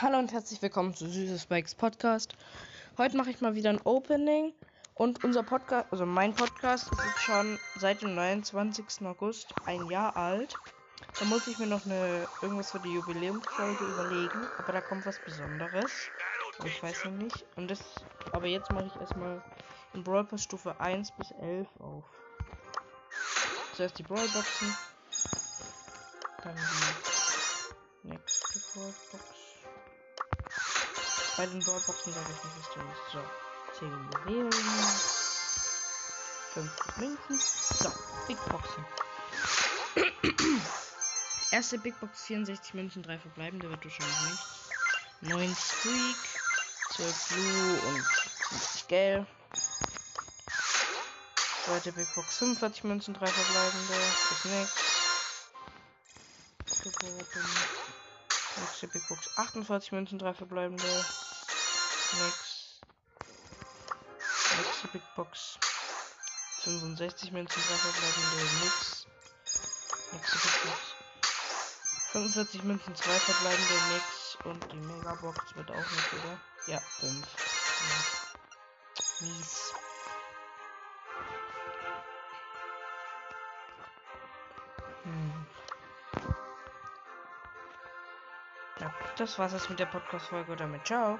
Hallo und herzlich willkommen zu Süßes Spikes Podcast. Heute mache ich mal wieder ein Opening und unser Podcast, also mein Podcast, ist schon seit dem 29. August ein Jahr alt. Da muss ich mir noch eine irgendwas für die Jubiläumsfolge überlegen, aber da kommt was Besonderes. Ich weiß noch nicht. Und das, aber jetzt mache ich erstmal in Brawl Pass Stufe 1 bis 11 auf. Zuerst die Brawl Boxen, dann die nächste Brawl Box. Bei den Brawlboxen sage ich nicht, was drin ist. So, 10 Juwelen. 50 Münzen. So, Big Boxen. Erste Big Box 64 Münzen, 3 verbleibende wird wahrscheinlich nicht. 9 Squeak, 12 Blue und 50 Gel. Zweite Big Box 45 Münzen, 3 verbleibende. Ist. Geworden. Nächste Big Box 48 Münzen, 3 verbleibende. Nix. Nächste Big Box 65 Münzen, 3 verbleibende. Nix. Nächste Big Box 45 Münzen, 2 verbleibende. Nix. Und die Megabox wird auch nicht, oder? Ja, 5. Ja. Mies. Hm. Ja, das war's jetzt mit der Podcast-Folge. Damit ciao.